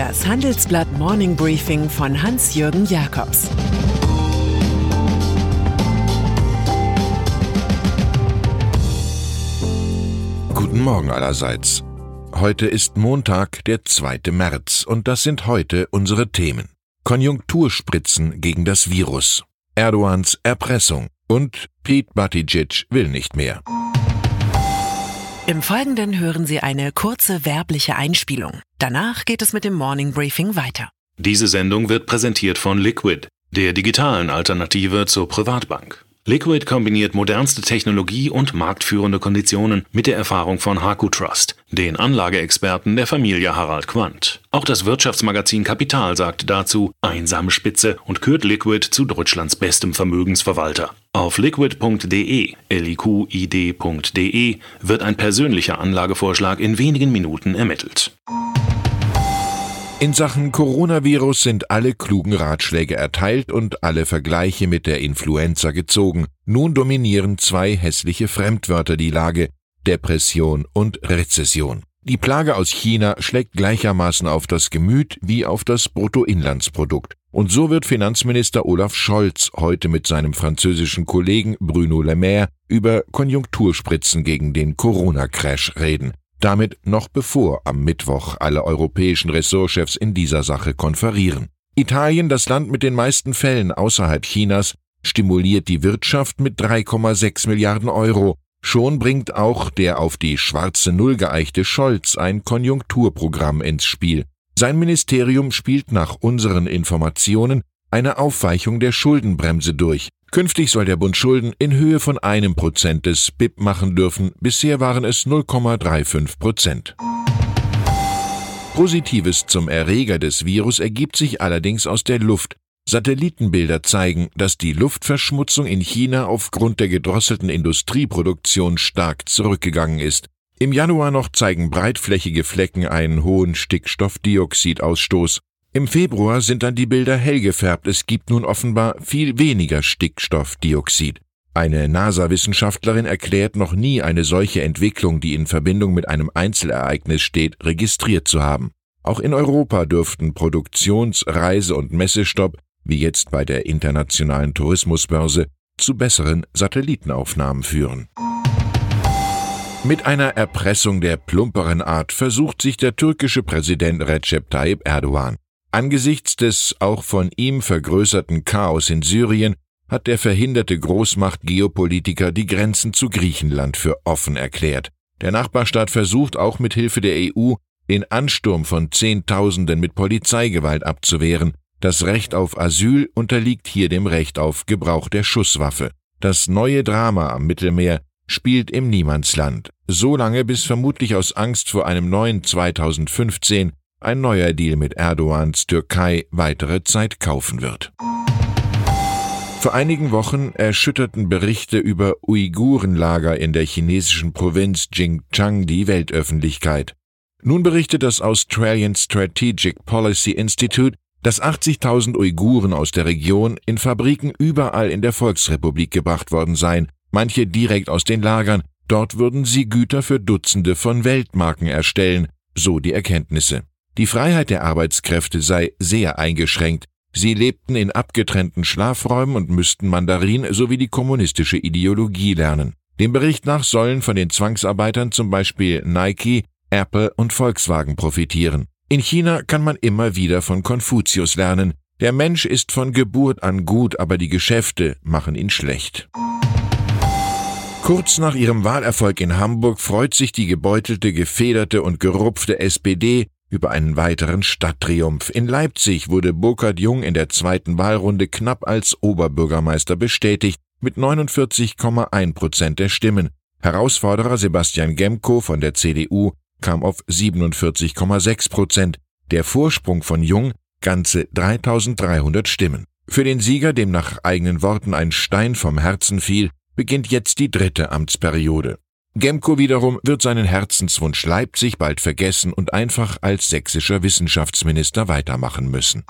Das Handelsblatt Morning Briefing von Hans-Jürgen Jakobs Guten Morgen allerseits. Heute ist Montag, der 2. März, und das sind heute unsere Themen. Konjunkturspritzen gegen das Virus, Erdogans Erpressung und Pete Buttigieg will nicht mehr. Im Folgenden hören Sie eine kurze werbliche Einspielung. Danach geht es mit dem Morning Briefing weiter. Diese Sendung wird präsentiert von Liquid, der digitalen Alternative zur Privatbank. Liquid kombiniert modernste Technologie und marktführende Konditionen mit der Erfahrung von Haku Trust, den Anlageexperten der Familie Harald Quandt. Auch das Wirtschaftsmagazin Kapital sagt dazu einsame Spitze und kürt Liquid zu Deutschlands bestem Vermögensverwalter. Auf liquid.de, liqid.de wird ein persönlicher Anlagevorschlag in wenigen Minuten ermittelt. In Sachen Coronavirus sind alle klugen Ratschläge erteilt und alle Vergleiche mit der Influenza gezogen. Nun dominieren zwei hässliche Fremdwörter die Lage Depression und Rezession. Die Plage aus China schlägt gleichermaßen auf das Gemüt wie auf das Bruttoinlandsprodukt. Und so wird Finanzminister Olaf Scholz heute mit seinem französischen Kollegen Bruno Le Maire über Konjunkturspritzen gegen den Corona-Crash reden. Damit noch bevor am Mittwoch alle europäischen Ressortchefs in dieser Sache konferieren. Italien, das Land mit den meisten Fällen außerhalb Chinas, stimuliert die Wirtschaft mit 3,6 Milliarden Euro. Schon bringt auch der auf die schwarze Null geeichte Scholz ein Konjunkturprogramm ins Spiel. Sein Ministerium spielt nach unseren Informationen eine Aufweichung der Schuldenbremse durch. Künftig soll der Bund Schulden in Höhe von einem Prozent des BIP machen dürfen. Bisher waren es 0,35 Prozent. Positives zum Erreger des Virus ergibt sich allerdings aus der Luft. Satellitenbilder zeigen, dass die Luftverschmutzung in China aufgrund der gedrosselten Industrieproduktion stark zurückgegangen ist. Im Januar noch zeigen breitflächige Flecken einen hohen Stickstoffdioxidausstoß. Im Februar sind dann die Bilder hell gefärbt, es gibt nun offenbar viel weniger Stickstoffdioxid. Eine NASA-Wissenschaftlerin erklärt noch nie eine solche Entwicklung, die in Verbindung mit einem Einzelereignis steht, registriert zu haben. Auch in Europa dürften Produktions-, Reise- und Messestopp, wie jetzt bei der internationalen Tourismusbörse, zu besseren Satellitenaufnahmen führen. Mit einer Erpressung der plumperen Art versucht sich der türkische Präsident Recep Tayyip Erdogan. Angesichts des auch von ihm vergrößerten Chaos in Syrien hat der verhinderte Großmacht-Geopolitiker die Grenzen zu Griechenland für offen erklärt. Der Nachbarstaat versucht auch mit Hilfe der EU, den Ansturm von Zehntausenden mit Polizeigewalt abzuwehren. Das Recht auf Asyl unterliegt hier dem Recht auf Gebrauch der Schusswaffe. Das neue Drama am Mittelmeer spielt im Niemandsland, so lange bis vermutlich aus Angst vor einem neuen 2015 ein neuer Deal mit Erdogans Türkei weitere Zeit kaufen wird. Vor einigen Wochen erschütterten Berichte über Uigurenlager in der chinesischen Provinz Xinjiang die Weltöffentlichkeit. Nun berichtet das Australian Strategic Policy Institute, dass 80.000 Uiguren aus der Region in Fabriken überall in der Volksrepublik gebracht worden seien, manche direkt aus den Lagern, dort würden sie Güter für Dutzende von Weltmarken erstellen, so die Erkenntnisse. Die Freiheit der Arbeitskräfte sei sehr eingeschränkt. Sie lebten in abgetrennten Schlafräumen und müssten Mandarin sowie die kommunistische Ideologie lernen. Dem Bericht nach sollen von den Zwangsarbeitern zum Beispiel Nike, Apple und Volkswagen profitieren. In China kann man immer wieder von Konfuzius lernen. Der Mensch ist von Geburt an gut, aber die Geschäfte machen ihn schlecht. Kurz nach ihrem Wahlerfolg in Hamburg freut sich die gebeutelte, gefederte und gerupfte SPD über einen weiteren Stadttriumph. In Leipzig wurde Burkhard Jung in der zweiten Wahlrunde knapp als Oberbürgermeister bestätigt, mit 49,1 Prozent der Stimmen. Herausforderer Sebastian Gemko von der CDU kam auf 47,6 Prozent. Der Vorsprung von Jung ganze 3300 Stimmen. Für den Sieger, dem nach eigenen Worten ein Stein vom Herzen fiel, beginnt jetzt die dritte Amtsperiode. Gemko wiederum wird seinen Herzenswunsch Leipzig bald vergessen und einfach als sächsischer Wissenschaftsminister weitermachen müssen.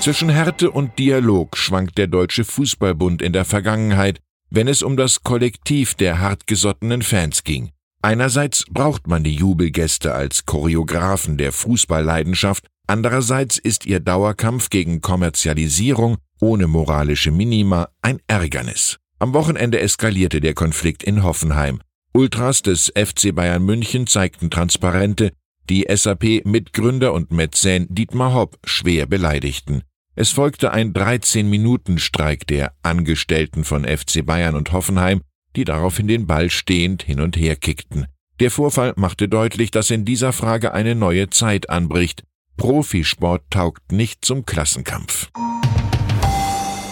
Zwischen Härte und Dialog schwankt der Deutsche Fußballbund in der Vergangenheit, wenn es um das Kollektiv der hartgesottenen Fans ging. Einerseits braucht man die Jubelgäste als Choreografen der Fußballleidenschaft, andererseits ist ihr Dauerkampf gegen Kommerzialisierung ohne moralische Minima ein Ärgernis. Am Wochenende eskalierte der Konflikt in Hoffenheim. Ultras des FC Bayern München zeigten Transparente, die SAP-Mitgründer und Mäzen Dietmar Hopp schwer beleidigten. Es folgte ein 13-Minuten-Streik der Angestellten von FC Bayern und Hoffenheim, die daraufhin den Ball stehend hin und her kickten. Der Vorfall machte deutlich, dass in dieser Frage eine neue Zeit anbricht. Profisport taugt nicht zum Klassenkampf.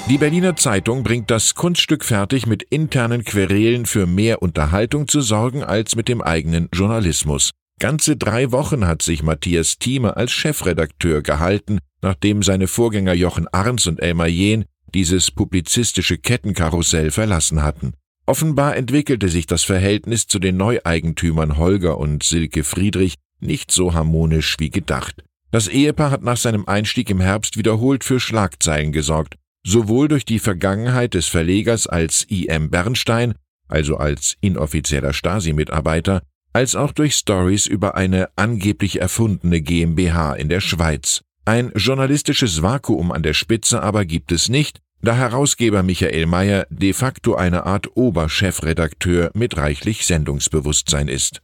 Die Berliner Zeitung bringt das Kunststück fertig, mit internen Querelen für mehr Unterhaltung zu sorgen als mit dem eigenen Journalismus. Ganze drei Wochen hat sich Matthias Thieme als Chefredakteur gehalten, nachdem seine Vorgänger Jochen Arns und Elmar Jehn dieses publizistische Kettenkarussell verlassen hatten. Offenbar entwickelte sich das Verhältnis zu den Neueigentümern Holger und Silke Friedrich nicht so harmonisch wie gedacht. Das Ehepaar hat nach seinem Einstieg im Herbst wiederholt für Schlagzeilen gesorgt, sowohl durch die Vergangenheit des Verlegers als I.M. Bernstein, also als inoffizieller Stasi-Mitarbeiter, als auch durch Stories über eine angeblich erfundene GmbH in der Schweiz. Ein journalistisches Vakuum an der Spitze aber gibt es nicht, da Herausgeber Michael Mayer de facto eine Art Oberchefredakteur mit reichlich Sendungsbewusstsein ist.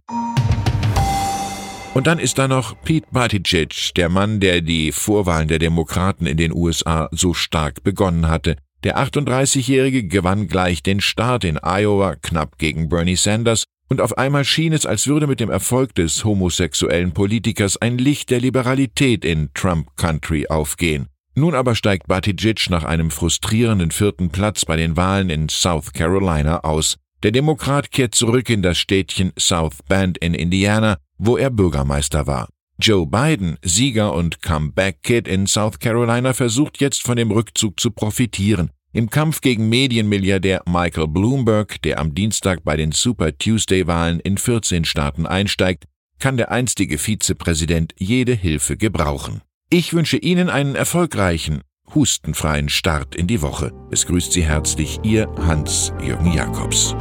Und dann ist da noch Pete Buttigieg, der Mann, der die Vorwahlen der Demokraten in den USA so stark begonnen hatte. Der 38-Jährige gewann gleich den Start in Iowa knapp gegen Bernie Sanders und auf einmal schien es, als würde mit dem Erfolg des homosexuellen Politikers ein Licht der Liberalität in Trump Country aufgehen. Nun aber steigt Buttigieg nach einem frustrierenden vierten Platz bei den Wahlen in South Carolina aus. Der Demokrat kehrt zurück in das Städtchen South Bend in Indiana, wo er Bürgermeister war. Joe Biden, Sieger und Comeback-Kid in South Carolina, versucht jetzt von dem Rückzug zu profitieren. Im Kampf gegen Medienmilliardär Michael Bloomberg, der am Dienstag bei den Super Tuesday-Wahlen in 14 Staaten einsteigt, kann der einstige Vizepräsident jede Hilfe gebrauchen. Ich wünsche Ihnen einen erfolgreichen, hustenfreien Start in die Woche. Es grüßt Sie herzlich Ihr Hans-Jürgen Jakobs.